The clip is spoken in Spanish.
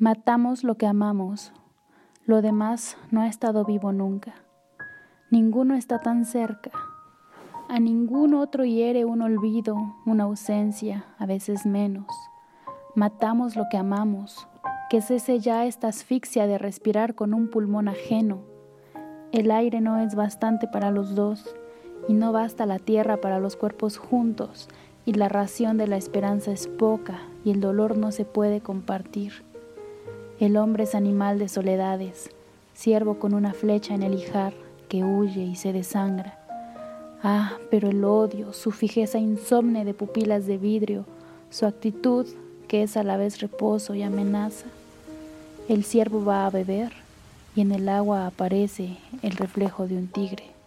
Matamos lo que amamos, lo demás no ha estado vivo nunca. Ninguno está tan cerca. A ningún otro hiere un olvido, una ausencia, a veces menos. Matamos lo que amamos, que cese ya esta asfixia de respirar con un pulmón ajeno. El aire no es bastante para los dos, y no basta la tierra para los cuerpos juntos, y la ración de la esperanza es poca, y el dolor no se puede compartir. El hombre es animal de soledades, siervo con una flecha en el hijar que huye y se desangra. Ah, pero el odio, su fijeza insomne de pupilas de vidrio, su actitud que es a la vez reposo y amenaza. El ciervo va a beber y en el agua aparece el reflejo de un tigre.